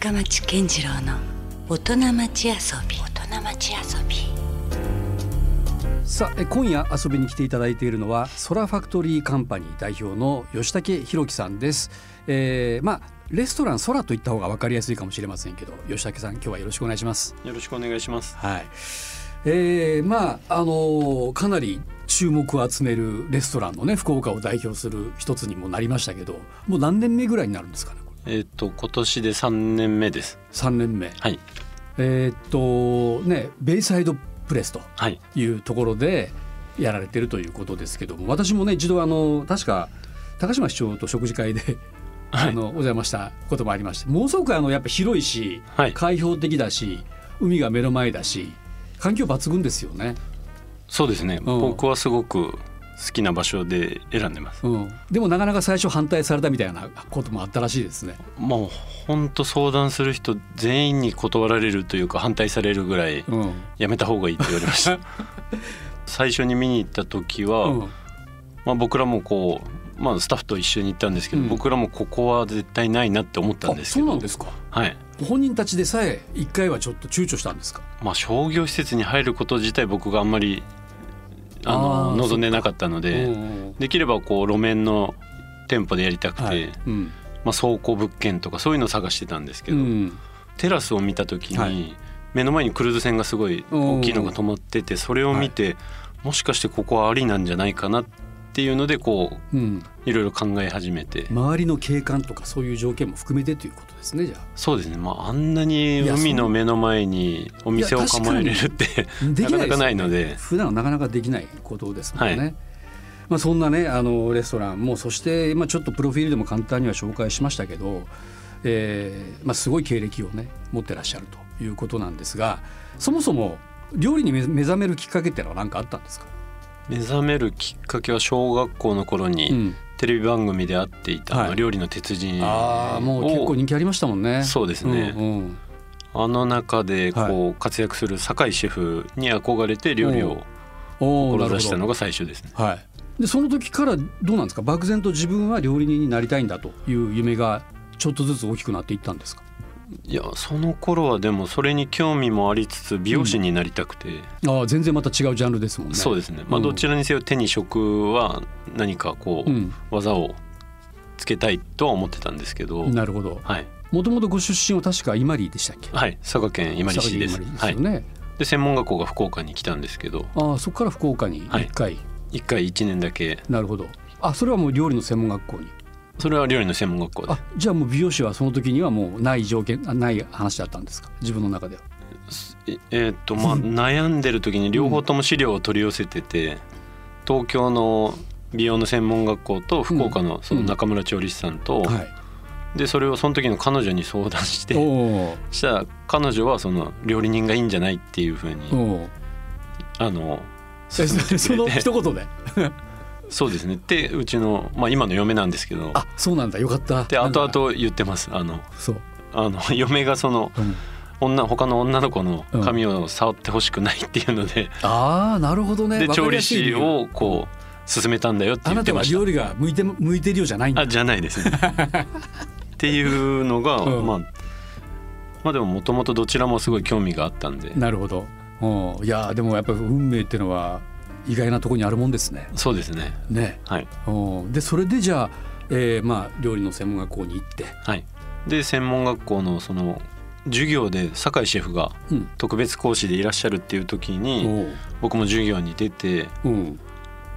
深町健次郎の大人町遊び。大人町遊び。さあえ今夜遊びに来ていただいているのはソラファクトリーカンパニー代表の吉武弘樹さんです、えー、まあレストランソラと言った方が分かりやすいかもしれませんけど吉武さん今日はよろしくお願いします。よろしくお願いします。はい。えー、まああのーかなり注目を集めるレストランのね福岡を代表する一つにもなりましたけどもう何年目ぐらいになるんですかねえっ、と今年で三年目です。3年目はいえーっとねベイサイドプレスとはいいうところでやられてるということですけども私もね一度あの確か高島市長と食事会で、はいあのお邪魔したこともありましてものすごくあのやっぱ広いし、はい開放的だし海が目の前だし環境抜群ですよね。そうですね。うん僕はすごく好きな場所で選んでます。うん、でもなかなか最初反対されたみたいなこともあったらしいですね。もう本当相談する人全員に断られるというか反対されるぐらいうんやめた方がいいって言われました。最初に見に行った時は、うんまあ僕らもこうまあスタッフと一緒に行ったんですけど、うん僕らもここは絶対ないなって思ったんですあけど。そうなんですかはい。本人たちでさえ一回はちょっと躊躇したんですか？まあ商業施設に入ること自体僕があんまりあの望んでなかったので。うんできればこう路面の店舗でやりたくて、はい。うん。まあ、倉庫物件とかそういうのを探してたんですけど、うん。テラスを見た時に、はい。目の前にクルーズ船がすごい大きいのが止まっててそれを見て、もしかしてここはありなんじゃないかなっていうのでこううん、いろいろ考え始めて、周りの景観とかそういう条件も含めてということですねじゃそうですね、まあ、あんなに海の目の前にお店を構えれるって なかなかないので。普段はなかなかできないことですもんね、はい。まあ、そんなねあのレストランもそして、まあ、ちょっとプロフィールでも簡単には紹介しましたけど、えーまあ、すごい経歴をね持ってらっしゃるということなんですがそもそも料理に目目覚めるきっかけっていうのは何かあったんですか、目覚めるきっかけは小学校の頃にうん、テレビ番組で会っていた、料理の鉄人ああもう結構人気ありましたもんね。そうですね、うんうん。あの中でこう、は活躍する酒井シェフに憧れて料理を志したのが最初ですね。はい、でその時からどうなんですか？漠然と自分は料理人になりたいんだという夢がちょっとずつ大きくなっていったんですか？いやその頃はでもそれに興味もありつつ美容師になりたくて、ああ全然また違うジャンルですもんね。そうですね、まあ、うん。どちらにせよ手に職は何かこう、うん、技をつけたいとは思ってたんですけど、なるほど。はい、もともとご出身は確か伊万里でしたっけ？はい、佐賀県伊万里市です。佐賀県伊万はい里ですよね、で専門学校が福岡に来たんですけど。ああそこから福岡に？はい。1回、1回1年だけ。なるほど。あそれはもう料理の専門学校に？それは料理の専門学校で。あじゃあもう美容師はその時にはもうない条件あない話だったんですか？自分の中では。ええーっとまあ 悩んでる時に両方とも資料を取り寄せてて、東京の美容の専門学校と福岡のその中村調理師さんと、はい。でそれをその時の彼女に相談してしたら彼女はその料理人がいいんじゃないっていうふうにあのその一言で？そうですね。でうちの、まあ、今の嫁なんですけど。あそうなんだ。よかった。で後々言ってます。あのそう、あの嫁がそのうん。女他の女の子の髪を触ってほしくないっていうので、ああなるほどね。で調理師由をこう勧めたんだよってあなたは言ってました。料理が向いて向いてるようじゃないんだ。あじゃないですね。っていうのが、うん。まあまあでももともとどちらもすごい興味があったんで。なるほど。うん。いやでもやっぱり運命っていうのは意外なところにあるもんですね。そうですね。ね。はい。うんでそれでじゃあ、えーまあ料理の専門学校に行って。はい。で専門学校のその授業で酒井シェフがうん。特別講師でいらっしゃるっていう時に僕も授業に出てうん。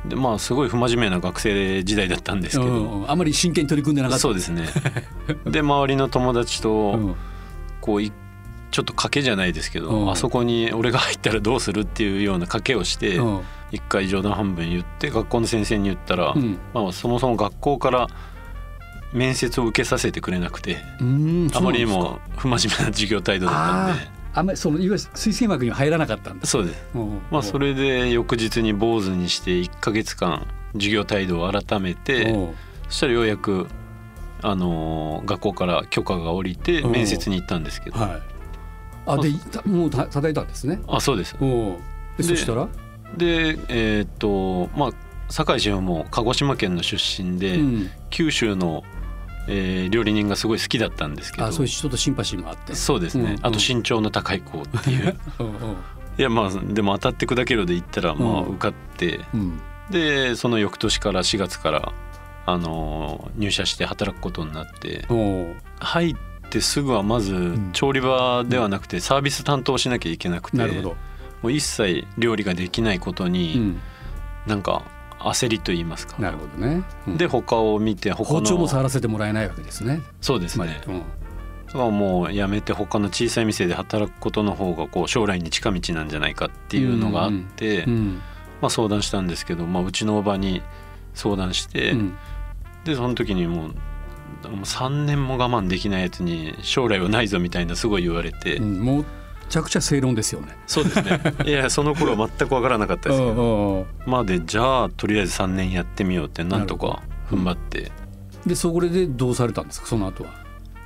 でまあすごい不真面目な学生時代だったんですけど、うん。あまり真剣に取り組んでなかった。そうですね。で周りの友達とうん。こういちょっと賭けじゃないですけど、うん。あそこに俺が入ったらどうするっていうような賭けをしてうん一回冗談半分言って学校の先生に言ったら、うん。まあ、そもそも学校から面接を受けさせてくれなくてうんあまりにも不真面目な授業態度だったんで。あんまりそのいわゆる推薦枠には入らなかったんですそうです。うんまあそれで翌日に坊主にして1ヶ月間授業態度を改めてう。んそしたらようやくあのー学校から許可が下りてう。ん面接に行ったんですけど。はい。あでたもうた叩いたんですね。あそうです。でそしたら？でえーっとまあ酒井シェフも鹿児島県の出身で、うん。九州のえー料理人がすごい好きだったんですけど。あそういうちょっとシンパシーもあって。そうですね、うん。あと身長の高い子っていう。うん。うんいやまあでも当たって砕けろで言ったらまあうん受かって、うん。でその翌年から4月から、あのー入社して働くことになって。入ってすぐはまずん。調理場ではなくてサービス担当しなきゃいけなくて、なるほど、もう一切料理ができないことうにん、なんか焦りと言いますか、なるほどね、うん。で他を見て他の。包丁も触らせてもらえないわけですね。そうですね。うん。だからもう辞めて他の小さい店で働くことの方がこう将来に近道なんじゃないかっていうのがあって、うん。まあ、相談したんですけど、まあ、うちのおばに相談して、うん。でその時にもうもう3年も我慢できないやつに将来はないぞみたいなすごい言われて、うん。もうめちゃくちゃ正論ですよね。そうですね。いやその頃全く分からなかったですけど。うんうんまあでじゃあとりあえず3年やってみようってなんとか踏ん張って、でそこでどうされたんですか？その後は。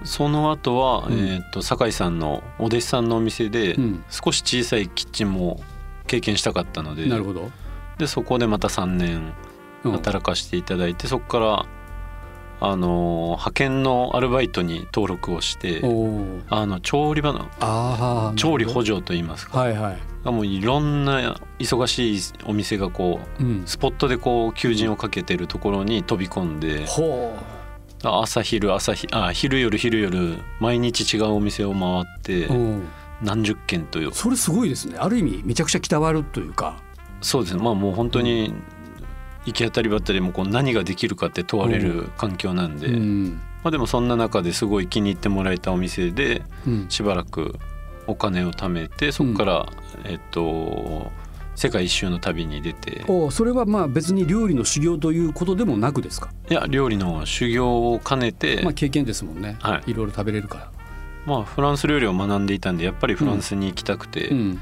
その後は、うん。えー、と酒井さんのお弟子さんのお店でうん。少し小さいキッチンも経験したかったので。なるほど。でそこでまた3年うん。働かせていただいて、そこからあのー派遣のアルバイトに登録をしてあの調理場の調理補助といいますかはいはい。もういろんな忙しいお店がこううん。スポットでこう求人をかけてるところに飛び込んでほ朝昼朝日あ昼夜昼夜毎日違うお店を回ってう。うん。何十件というそれすごいですね。ある意味めちゃくちゃきたわるというか。そうですねまあもう本当に行き当たりばったりもこう何ができるかって問われる環境なんで、うん。まあ、でもそんな中ですごい気に入ってもらえたお店でうん。しばらくお金を貯めてそこから、えっと世界一周の旅に出ておそれはまあ別に料理の修行ということでもなくですか？いや料理の修行を兼ねて、まあ経験ですもんね。はいいろいろ食べれるから。まあ、フランス料理を学んでいたんでやっぱりフランスに行きたくて、うん。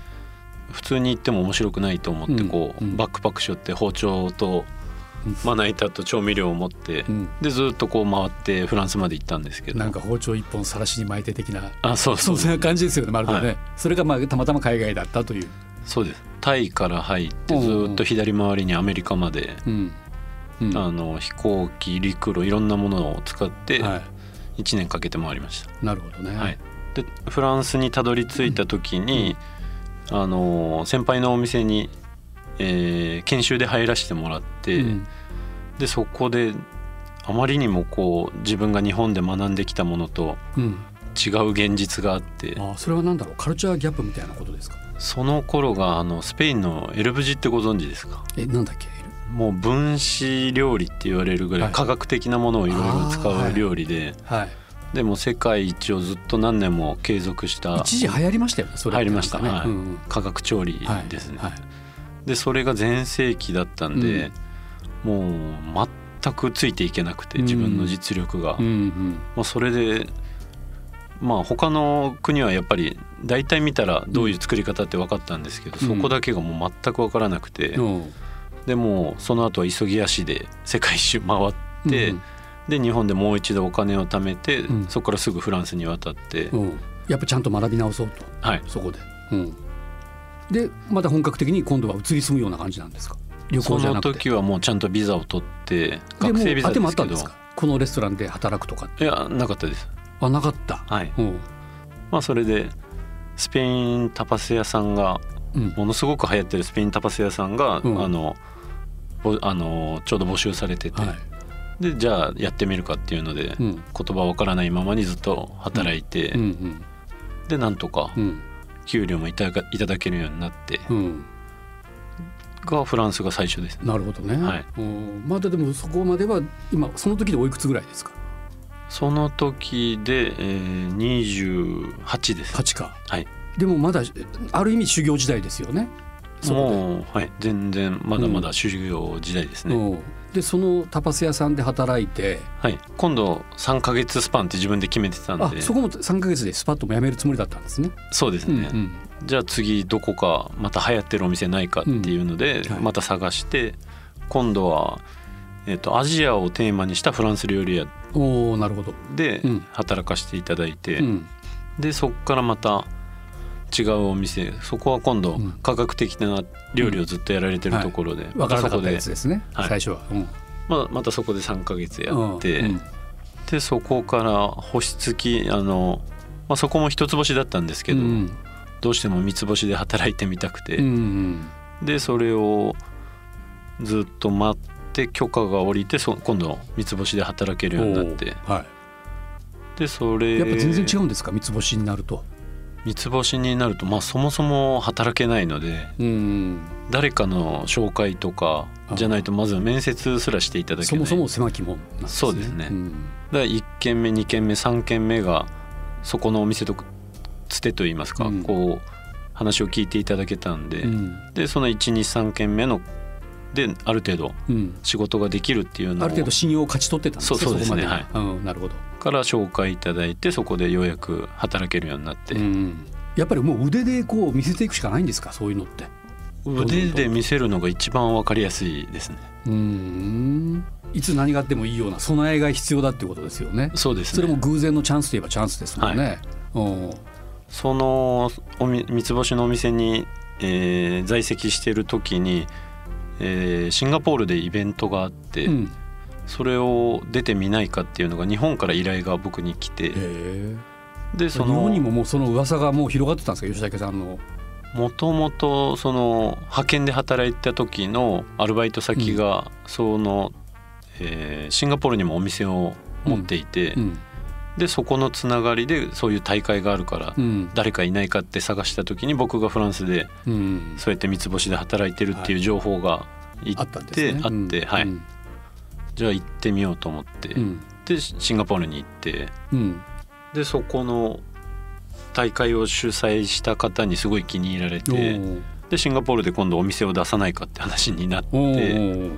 普通に行っても面白くないと思ってこう、うんうんバックパックしょって包丁とうんまな板と調味料を持って、うん。でずっとこう回ってフランスまで行ったんですけどなんか包丁一本さらしに巻いて的な。あそうそうそんな感じですよね。まるでね。はいそれがまあたまたま海外だったという。そうですタイから入ってずっと左回りにアメリカまで、うん。うん。あの飛行機陸路いろんなものを使っては1年かけて回りました。い。なるほどね。はい、でフランスにたどり着いた時に、あの先輩のお店に、えー研修で入らせてもらって、うん。でそこであまりにもこう自分が日本で学んできたものとうん。違う現実があってあそれはなんだろう？カルチャーギャップみたいなことですか？その頃があのスペインのエルブジってご存知ですか？えなんだっけ？もう分子料理って言われるぐらはい。い科学的なものをいろいろ使う料理で、はいでも世界一をずっと何年も継続した一時流行りましたよねそれ。って入りました。はい。ねうん調理うんはいですね、はい。でそれが全盛期だったんで、もう全くついていけなくてうん。自分の実力が、うんうん。まあ、それでまあ他の国はやっぱり大体見たらどういう作り方って分かったんですけど、うん。そこだけがもう全く分からなくて、うん。でもうその後は急ぎ足で世界一周回って、うんで日本でもう一度お金を貯めて、うん。そこからすぐフランスに渡って、うん。やっぱちゃんと学び直そうと。はい。そこで、うん、でまた本格的に今度は移り住むような感じなんですか？旅その行じゃなくて。時はもうちゃんとビザを取ってで学生ビザですけど。ったんですか？このレストランで働くとかいやなかったです。あなかった、はい。うん。まあそれでスペインタパス屋さんがうん。ものすごく流行ってるスペインタパス屋さんが、うん。あのぼあのちょうど募集されてて、はいでじゃあやってみるかっていうので、うん。言葉わからないままにずっと働いて、うんうん。でなんとかうん。給料もいただかいただけるようになってうん。がフランスが最初ですね。なるほどね、はい。うんまだでもそこまでは今その時でおいくつぐらいですか？その時で、えー、28です。8か。はい。でもまだある意味修行時代ですよねもう、はい、全然まだまだ修行時代ですね、うん。でそのタパス屋さんで働いて。はい、今度3ヶ月スパンって自分で決めてたんで。あそこも3ヶ月でスパッとも辞めるつもりだったんですね。そうですね、うんうん。じゃあ次どこかまた流行ってるお店ないかっていうので、また探して今度は、えっとアジアをテーマにしたフランス料理屋おおなるほど。でうん。働かせていただいて、うん。でそこからまた違うお店。そこは今度うん。科学的な料理をずっとやられてるところで、分からなかったやつで。すね、はい。最初は。うん。まあまたそこで3ヶ月やって、うん。でそこから星付きあの、まあ、そこも一つ星だったんですけど、うん。どうしても三つ星で働いてみたくて、うんでそれをずっと待って許可が下りてそ今度三つ星で働けるようになって。はでそれい、やっぱ全然違うんですか？三つ星になると。三つ星になると、まあ、そもそも働けないのでうん誰かの紹介とかじゃないとまず面接すらしていただけない。そもそも狭き門なんですね。そうですね。ん。だから1軒目2軒目3軒目がそこのお店とつてといいますか、うん。こう話を聞いていただけたんで、うん。でその123軒目のである程度うん。仕事ができるっていうのを。ある程度信用を勝ち取ってたんですねそうですねこまでうん、なるほど、から紹介いただいてそこでようやく働けるようになって、うん、やっぱりもう腕でこう見せていくしかないんですか？そういうのって。腕で見せるのが一番わかりやすいですね。うん。いつ何があってもいいような備えが必要だってことですよね。そうですね。それも偶然のチャンスといえばチャンスですもんね、うん。そのおみ三つ星のお店に、えー在籍している時に、えーシンガポールでイベントがあって、うんそれを出てみないかっていうのが日本から依頼が僕に来てでそ日本にのももうその噂がもう広がってたんですか吉武さんの。もともとその派遣で働いた時のアルバイト先がその、えーシンガポールにもお店を持っていて、うん。でそこのつながりでそういう大会があるから、うん。誰かいないかって探した時に僕がフランスでうん。そうやって三つ星で働いてるっていう情報がいあってあって、はい、うんじゃあ行ってみようと思って、うん。でシンガポールに行って。うん。でそこの大会を主催した方にすごい気に入られおてー。でシンガポールで今度お店を出さないかって話になっおてー。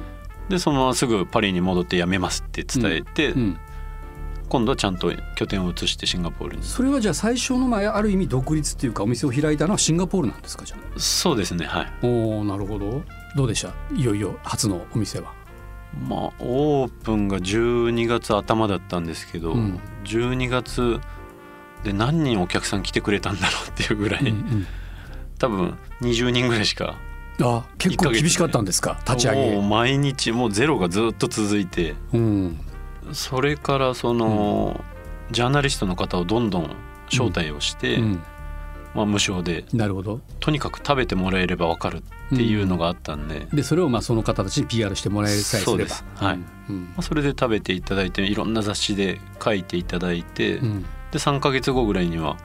でそのまますぐパリに戻って辞めますって伝えて、うん。今度はちゃんと拠点を移してシンガポールに。それはじゃあ最初のまあある意味独立っていうかお店を開いたのはシンガポールなんですかじゃあ。そうですねはい。おおなるほど。どうでした？いよいよ初のお店はまあオープンが12月頭だったんですけど、うん。12月で何人お客さん来てくれたんだろうっていうぐらい、うんうん。多分20人ぐらいしかあ結構厳しかったんですか？立ち上もうげ毎日もうゼロがずっと続いて。うん。それからその、ジャーナリストの方をどんどん招待をして、うん。まあ、無償でなるほど。とにかく食べてもらえれば分かるっていうのがあったんで、までそれをまあその方たちに PR してもらえさえすれば。です。はい。うん。あ、それで食べていただいていろんな雑誌で書いていただいて、うん。で3ヶ月後ぐらいには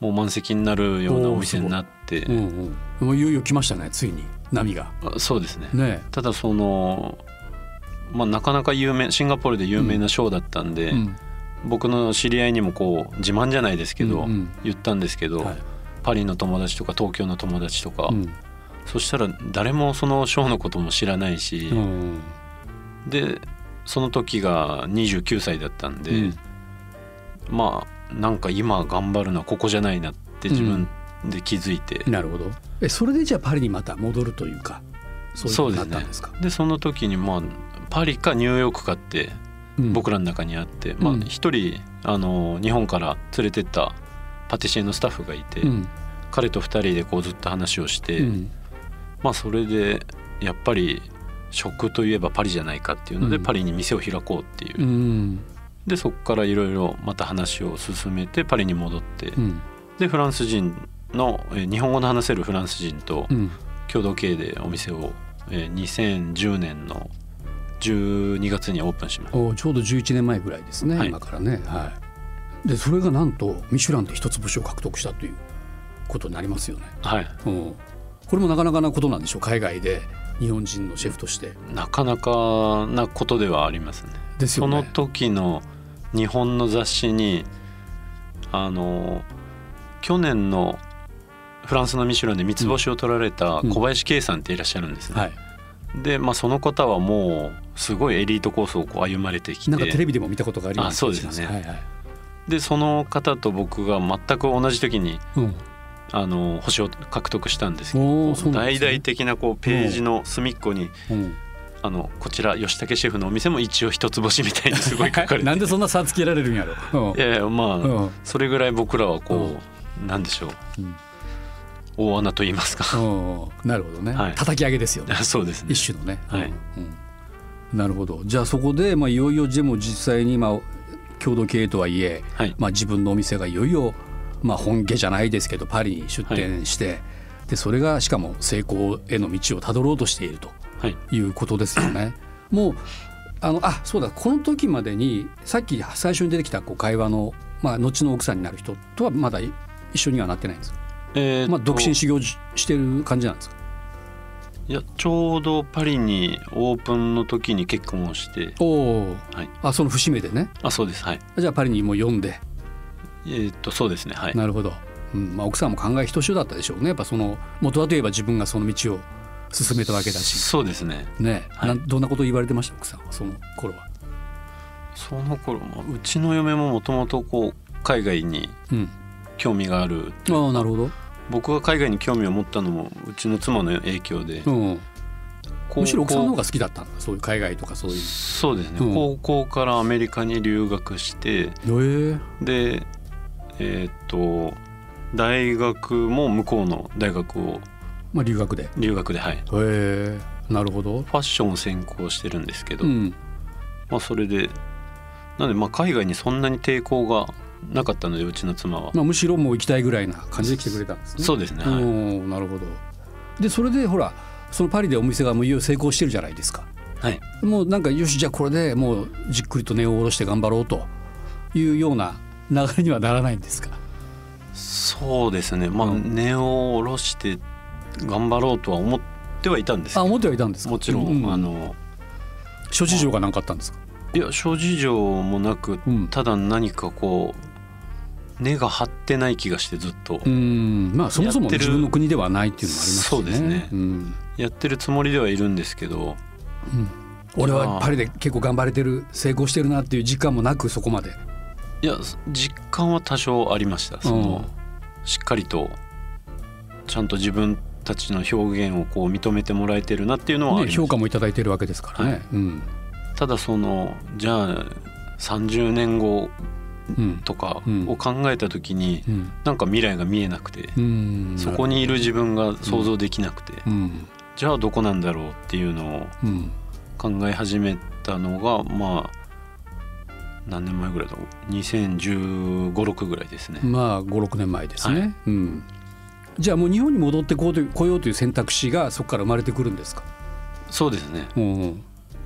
もう満席になるようなお店になって、うんうん。もういよいよ来ましたねついに。波が。あそうですね。ねただその、まあ、なかなか有名シンガポールで有名なショーだったんで、うん。僕の知り合いにもこう自慢じゃないですけど、うんうん。言ったんですけど、はい。パリの友達とか東京の友達とか、うんそしたら誰もそのショーのことも知らないし、うん。でその時が29歳だったんで、うん。まあなんか今頑張るのはここじゃないなって自分で気づいて、なるほど。えそれでじゃあパリにまた戻るというかそういうったんですか？でその時にまあパリかニューヨークかってうん。僕らの中にあって、まあうん。一人あの日本から連れてったパティシエのスタッフがいて、うん。彼と2人でこうずっと話をして、うんまあそれでやっぱり食といえばパリじゃないかっていうので、うん。パリに店を開こうっていう、うん。でそこからいろいろまた話を進めてパリに戻って、うん。でフランス人のえー日本語の話せるフランス人とうん。共同経営でお店を、えー2010年の12月にオープンしました。おちょうど11年前ぐらいですね、はい。今からね。はい。でそれがなんとミシュランで一つ星を獲得したということになりますよね、はい。うん、これもなかなかなことなんでしょう。海外で日本人のシェフとして。なかなかなことではありますね。ですよね。その時の日本の雑誌にあの去年のフランスのミシュランで三つ星を取られた小林圭さんっていらっしゃるんですね。はい。で、まあ、その方はもうすごいエリートコースをこう歩まれてきて。なんかテレビでも見たことがあります。あそうですね。はいはい。でその方と僕が全く同じ時にうん、あの星を獲得したんですけおどね。大々的なこうページの隅っこにうん、あのこちら吉武シェフのお店も一応一つ星みたいにすごい書かれて なんでそんな差つけられるんやろ、うん。いやいやまあ、うん。それぐらい僕らはこう、なんでしょう、うん。大穴と言いますか。うん。なるほどね、はい。叩き上げですよね。そうですね。一種のね、はい。うんうん。なるほど。じゃあそこで、まあ、いよいよでも実際に、まあ、共同経営とはいえ、はい。まあ、自分のお店がいよいよ、まあ、本家じゃないですけどパリに出店して、でそれがしかも成功への道をたどろうとしているとはい。いうことですよね。もうあのあそうだこの時までにさっき最初に出てきたこう会話の、まあ、後の奥さんになる人とはまだ一緒にはなってないんですか、えーとまあ、独身修行ししてる感じなんですか？いやちょうどパリにオープンの時に結婚をして。おお、はい。あその節目でね。あそうです。はい。じゃあパリにもう読んでえーっとそうですねはい。なるほど、うんまあ、奥さんも考えひとしおだったでしょうね。やっぱその元はといえば自分がその道を進めたわけだし。そうですね。ね、はい。どんなことを言われてました？奥さんはその頃は。その頃もうちの嫁ももともとこう海外にうん、興味があるああなるほど、僕が海外に興味を持ったのもうちの妻の影響で、うん、むしろ奥さんの方こが好きだったんだ？そういう海外とかそういう。う。そうですね、うん。高校からアメリカに留学して。ええ。でえーっと大学も向こうの大学をまあ、留学で？へ留学ではいえなるほど。ファッションを専攻してるんですけど、うん、まあそれでなんでまあ海外にそんなに抵抗がなかったのでうちの妻は、まあ、むしろもう行きたいぐらいな感じで来てくれたんですね。そうですね、うはいんなるほど。でそれでほらそのパリでお店がもういよいよ成功してるじゃないですか。はい、もうなんかよしじゃあこれでもうじっくりと値を下ろして頑張ろうというような流れにはならないんですか？そうですね。まあうん。値を下ろして頑張ろうとは思ってはいたんですあ思ってはいたんですか？もちろん、うあの諸事情が何かあったんですか？いや諸事情もなくうん。ただ何かこう根が張ってない気がしてずっと。うん。まあそもそもやってる自分の国ではないっていうのもありますしね。そうですね。うん。やってるつもりではいるんですけど。うん。俺はパリで結構頑張れてる成功してるなっていう実感もなくそこまで。いや実感は多少ありました。その、しっかりとちゃんと自分たちの表現をこう認めてもらえてるなっていうのはね、評価もいただいてるわけですからね。はい。うん。ただそのじゃあ30年後うんとかうん。を考えた時に、うん。なんか未来が見えなくて、うん。そこにいる自分が想像できなくて、うん。じゃあどこなんだろうっていうのをうん。考え始めたのがまあ何年前ぐらいだろう？201 5 6ぐらいですね。まあ56年前ですね。はい。うん。じゃあもう日本に戻ってこうという来ようという選択肢がそこから生まれてくるんですか？そうですね。うんうん。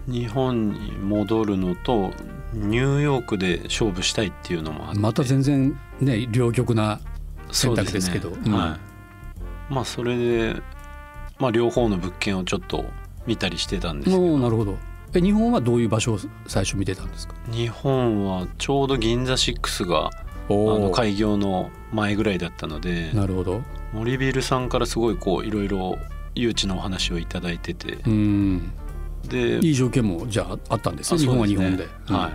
日本に戻るのとニューヨークで勝負したいっていうのもあって。また全然ね両極な選択ですけど。ね。うん。はい、まあそれで、まあ、両方の物件をちょっと見たりしてたんですけど。なるほど。え日本はどういう場所を最初見てたんですか？日本はちょうど銀座6があの開業の前ぐらいだったのでなるほど。森ビルさんからすごいこういろいろ誘致のお話をいただいててうんでいい条件もじゃああったんですね。あ日本は日本で。うんは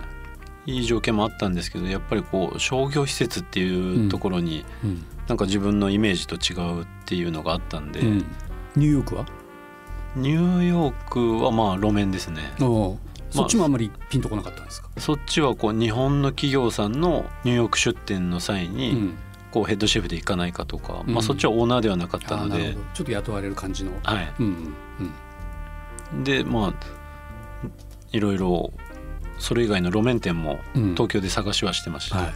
い、いい条件もあったんですけどやっぱりこう商業施設っていうところに、うんなんか自分のイメージと違うっていうのがあったんで、うんニューヨークは？ニューヨークはまあ路面ですねそっちもあんまりピンとこなかったんですか？そっちはこう日本の企業さんのニューヨーク出店の際うにん。こうヘッドシェフで行かないかとか、うんまあ、そっちはオーナーではなかったのでちょっと雇われる感じの。はい、うんうんでまあいろいろそれ以外の路面店もうん。東京で探しはしてました、はい。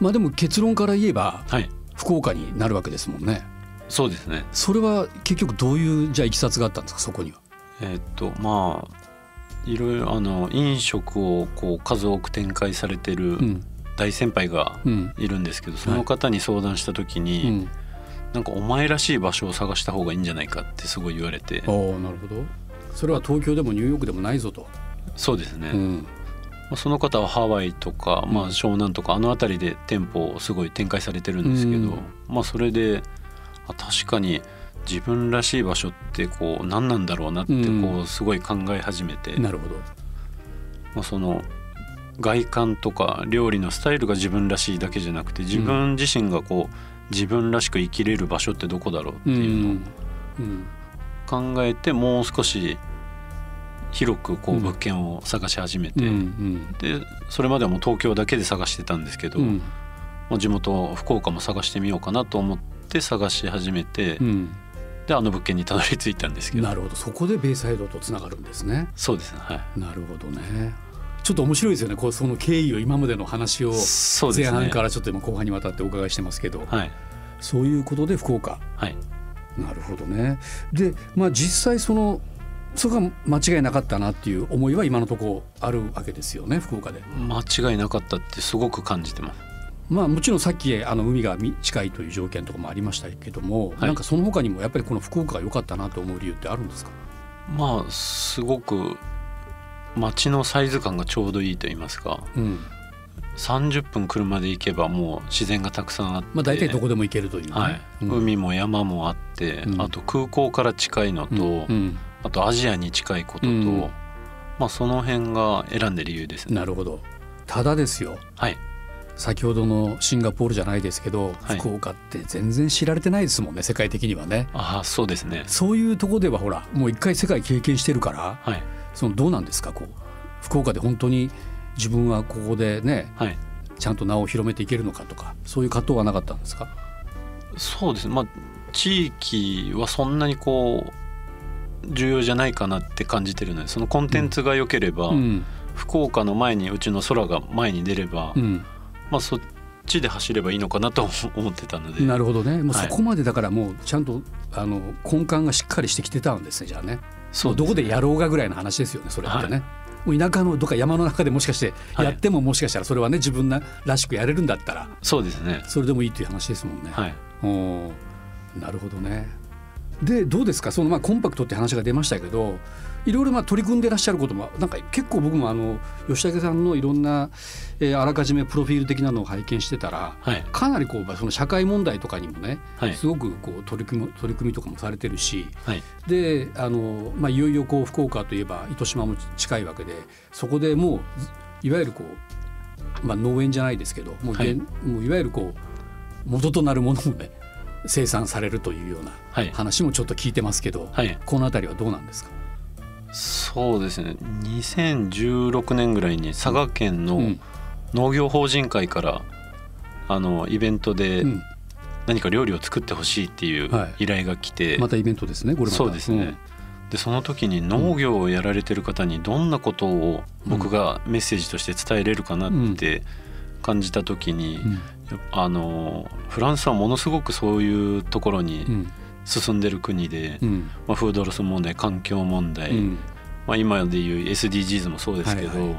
まあでも結論から言えばはい、福岡になるわけですもんね。そうですねそれは結局どういうじゃあいきさつがあったんですかそこには？えーっとまあいろいろあの飲食をこう数多く展開されてるうん大先輩がうんいるんですけど、その方に相談した時うに、ん。なんかお前らしい場所を探した方がいいんじゃないかってすごい言われておおなるほど。それは東京でもニューヨークでもないぞと。そうですね、うん。まあその方はハワイとか、まあ、うん湘南とかあの辺りで店舗をすごい展開されてるんですけど、うんまあそれであ確かに自分らしい場所ってこう何なんだろうなってうんこうすごい考え始めて、なるほど。まあ、その外観とか料理のスタイルが自分らしいだけじゃなくて自分自身がこう自分らしく生きれる場所ってどこだろうってういうのをん。うん。考えてもう少し広くこううん物件を探し始めて、うん。でそれまではもう東京だけで探してたんですけど、うん。地元福岡も探してみようかなと思って探し始めて、うん。であの物件にたどり着いたんですけどなるほど。そこでベイサイドとつながるんですね。そうですねはいなるほどね。ちょっと面白いですよねこうその経緯を今までの話を前半からちょっと今後半にわたってお伺いしてますけど、はいそういうことで福岡はいなるほどねでまあ実際そのそこが間違いなかったなっていう思いは今のところあるわけですよね福岡で。間違いなかったってすごく感じてますまあもちろんさっきあの海がみ近いという条件とかもありましたけども、はい。なんかその他にもやっぱりこの福岡が良かったなと思う理由ってあるんですか？まあすごく街のサイズ感がちょうどいいと言いますか。うん。30分車で行けばもう自然がたくさんあって、まあ大体どこでも行けるというね、はい。うん。海も山もあって、うん。あと空港から近いのと、うん。うん。あとアジアに近いことと、うん。まあその辺が選んでる理由ですね。なるほど。ただですよ。はい先ほどのシンガポールじゃないですけど、はい。福岡って全然知られてないですもんね世界的にはね。ああそうですね。そういうところではほらもう一回世界経験してるからはい。そのどうなんですかこう福岡で本当に自分はここでねはい。ちゃんと名を広めていけるのかとかそういう葛藤はなかったんですか？そうですね。まあ地域はそんなにこう重要じゃないかなって感じてるのでそのコンテンツが良ければ、うん。福岡の前にうちの空が前に出れば、うん、まあそっちで走ればいいのかなと思ってたので。なるほどね。もうはい。そこまでだからもうちゃんとあの根幹がしっかりしてきてたんですねじゃあね。そうどこでやろうがぐらいの話ですよねそれってね、もう田舎のどっか山の中でもしかしてはいやってももしかしたらそれはね自分ならしくやれるんだったらそうですね。それでもいいっていう話ですもんね。はい。おー。なるほどね。でどうですか？そのまあコンパクトって話が出ましたけどいろいろまあ取り組んでらっしゃることもなんか結構僕もあの吉武さんのいろんな、えーあらかじめプロフィール的なのを拝見してたらはい。かなりこうまあその社会問題とかにもね、はい。すごくこう取り組み取り組みとかもされてるしはい。であの、まあ、いよいよこう福岡といえば糸島も近いわけでそこでもうずいわゆるこう、まあ、農園じゃないですけどもう,、はい。もういわゆるこう元となるものをね生産されるというようなはい。話もちょっと聞いてますけど、はい。この辺りはどうなんですか、そうですね。2016年ぐらいに佐賀県のうん。農業法人会からあのイベントでうん。何か料理を作ってほしいっていうはい。依頼が来て、またイベントですねこれそうですね、でその時に農業をやられてる方にどんなことを僕がメッセージとして伝えれるかなって感じた時に、うんあのフランスはものすごくそういうところにうん。進んでる国で、うん。まあ、フードロス問題環境問題、うん。まあ、今でいう SDGs もそうですけど、はいはい。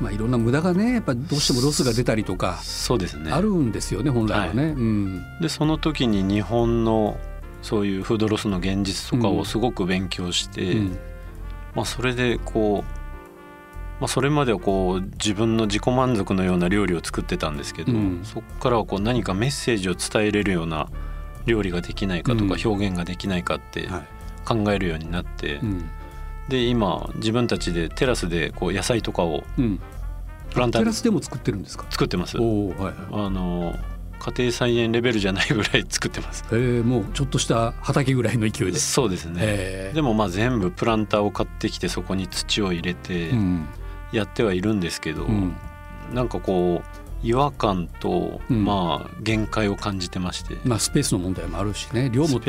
まあ、いろんな無駄がねやっぱどうしてもロスが出たりとかそうですね。あるんですよね本来はね。はい。うん。でその時に日本のそういうフードロスの現実とかをすごく勉強して、うん。まあ、それでこう、まあ、それまではこう自分の自己満足のような料理を作ってたんですけど、うん。そこからはこう何かメッセージを伝えれるような料理ができないかとうん。か表現ができないかってはい。考えるようになって、うん。で今自分たちでテラスでこう野菜とかをうん、プランターでテラスでも作ってるんですか？作ってます。おおはいはい。あの家庭菜園レベルじゃないぐらい作ってます。えー、もうちょっとした畑ぐらいの勢いで。そうですね。えー。でもまあ全部プランターを買ってきてそこに土を入れてうんやってはいるんですけど、うん。なんかこう違和感とうん。まあ限界を感じてまして、まあ、スペースの問題もあるしね。量もた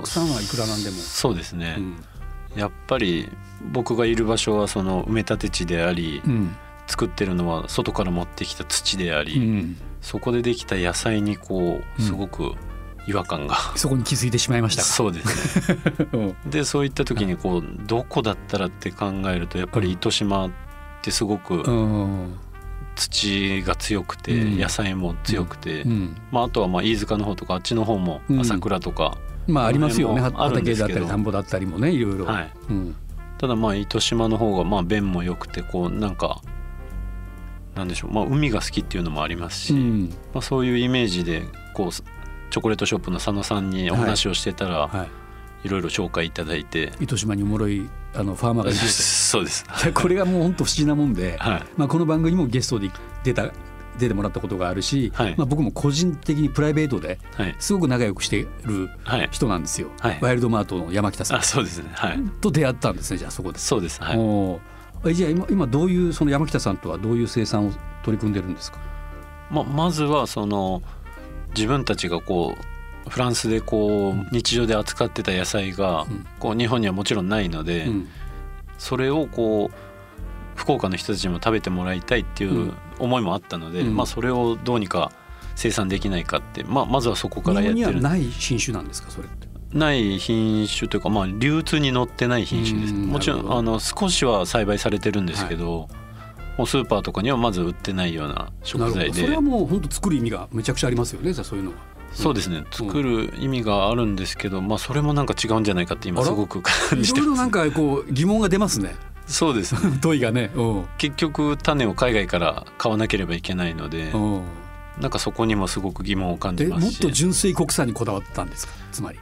くさんはいくらなんでも。そうですね、うん。やっぱり僕がいる場所はその埋め立て地であり、うん。作ってるのは外から持ってきた土であり、うん。そこでできた野菜にこううんすごく違和感が、そこに気づいてしまいましたか。そうですね。うん。でそういった時にこうどこだったらって考えるとやっぱり糸島ってすごくうん。土が強くて、うん。野菜も強くて、うん。まあ、あとはまあ飯塚の方とかあっちの方もうん。朝倉とか、まあありますよね。畑だったり田んぼだったりもねいろいろ。はい、うん。ただまあ糸島の方がまあ便も良くてこうなんかなんでしょう、まあ、海が好きっていうのもありますし、うん。まあ、そういうイメージでこうチョコレートショップの佐野さんにお話をしてたら、はい。い、ろいろ紹介いただいて。糸島におもろいあのファーマーがいると。そうです、これがもう本当不思議なもんで、はい。まあ、この番組にもゲストで出た出てもらったことがあるし、はい。まあ、僕も個人的にプライベートではい。すごく仲良くしているはい。人なんですよ、はい。ワイルドマートの山北さん。あそうですね。はい。と出会ったんですねじゃあそこで。そうです。はい。おじゃあ今今どういうその山北さんとはどういう生産を取り組んでるんですか、ままずはその自分たちがこうフランスでこう日常で扱ってた野菜がうん。こう日本にはもちろんないので、うん。それをこう福岡の人たちにも食べてもらいたいっていう思いもあったので、うん。まあ、それをどうにか生産できないかって、まあ、まずはそこからやってる。日本にはない品種なんですかそれって？ない品種というか、まあ、流通に載ってない品種です。うんもちろんあの少しは栽培されてるんですけど、もうスーパーとかにはまず売ってないような食なるほ材でど。それはもう本当作る意味がめちゃくちゃありますよねじゃあそういうのは。そうですね。作る意味があるんですけど、まあ、それもなんか違うんじゃないかって今すごく感いじてます。ろいろなんかこう疑問が出ますね。そうですね。問いがね。うん。結局種を海外から買わなければいけないのでうん。なんかそこにもすごく疑問を感じでもっますしと純粋国産にこだわったんですか？つまり。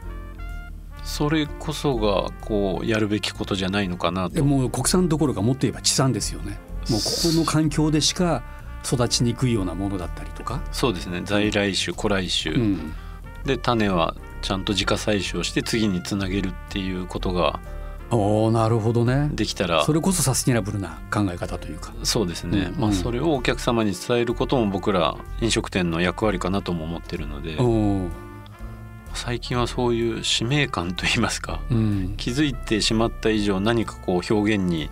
それこそがこうやるべきことじゃないのかなと。でもう国産どころかもっと言えば地産ですよね。もうここの環境でしか育ちにくいようなものだったりとか、そうですね。在来種古来種、うん、で種はちゃんと自家採取をして次につなげるっていうことがおーなるほどね。できたらそれこそサスティナブルな考え方というか。そうですね、うんまあ、それをお客様に伝えることも僕ら飲食店の役割かなとも思ってるので。最近はそういう使命感といいますかうん。気づいてしまった以上何かこう表現に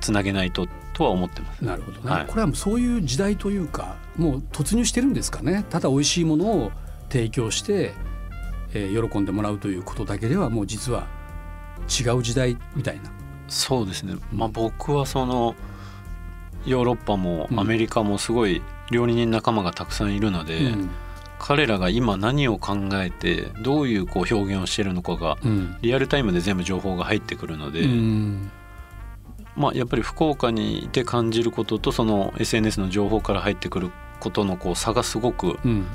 つなげないととは思ってます。なるほどね、はい。これはもうそういう時代というかもう突入してるんですかね。ただ美味しいものを提供して、えー喜んでもらうということだけではもう実は違う時代みたいな。そうですね、まあ、僕はそのヨーロッパもうん。アメリカもすごい料理人仲間がたくさんいるので、うん。彼らが今何を考えてどういうこう表現をしてるのかがうん。リアルタイムで全部情報が入ってくるので、うんまあ、やっぱり福岡にいて感じることとその SNS の情報から入ってくることのこう差がすごくうん。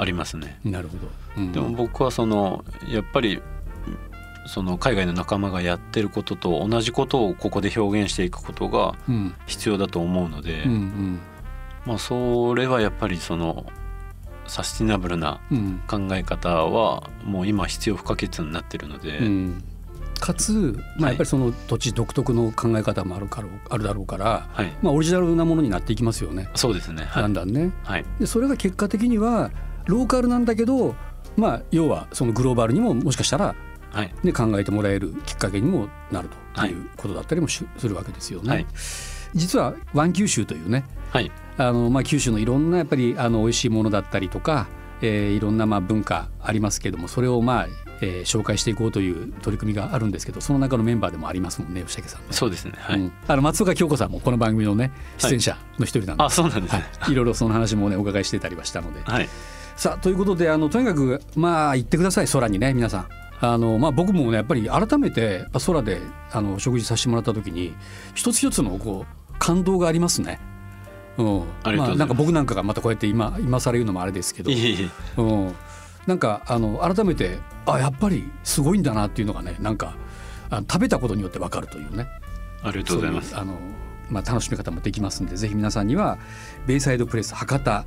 ありますね。なるほど、うん。でも僕はそのやっぱりその海外の仲間がやってることと同じことをここで表現していくことがうん。必要だと思うので、うん。まあ、それはやっぱりそのサスティナブルなうん。考え方はもう今必要不可欠になってるので、うんかつ、まあ、はい。やっぱりその土地独特の考え方もあるからあるだろうから、はい。まあ、オリジナルなものになっていきますよね、そうですね。はい、だんだんね。はい、でそれが結果的にはローカルなんだけど、まあ、要はそのグローバルにももしかしたら、はい。ね、考えてもらえるきっかけにもなるとはい。いうことだったりもしするわけですよね。はい。実は湾九州というねはい。あの、まあ、九州のいろんなやっぱりあの美味しいものだったりとか、えーいろんなまあ文化ありますけどもそれをまあ、えー紹介していこうという取り組みがあるんですけどその中のメンバーでもありますもんね吉武さんね。そうですねはい、うん。あの松岡京子さんもこの番組のね出演者の一人なんで、あそうなんですね。はい、いろいろその話もねお伺いしてたりはしたので。はい。さあということであのとにかくまあ行ってください空にね皆さん。あのまあ、僕もねやっぱり改めてあ空であの食事させてもらった時に一つ一つのこう感動がありますね。うん、あます。あ、なんか僕なんかがまたこうやって今今更言うのもあれですけど、いえいえ。うん、なんかあの改めてあやっぱりすごいんだなっていうのがねなんかあの食べたことによってわかるというね。ありがとうございます。あの、まあ、楽しみ方もできますんでぜひ皆さんにはベイサイドプレス博多、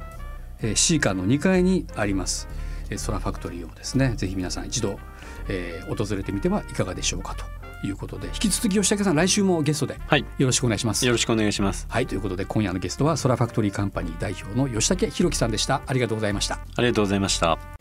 えー、シーカーの2階にあります、えー、ソラファクトリーをですねぜひ皆さん一度、えー訪れてみてはいかがでしょうかということで引き続き吉武さん来週もゲストではい。よろしくお願いします。よろしくお願いします。はいということで今夜のゲストはソラファクトリーカンパニー代表の吉武弘樹さんでした。ありがとうございました。ありがとうございました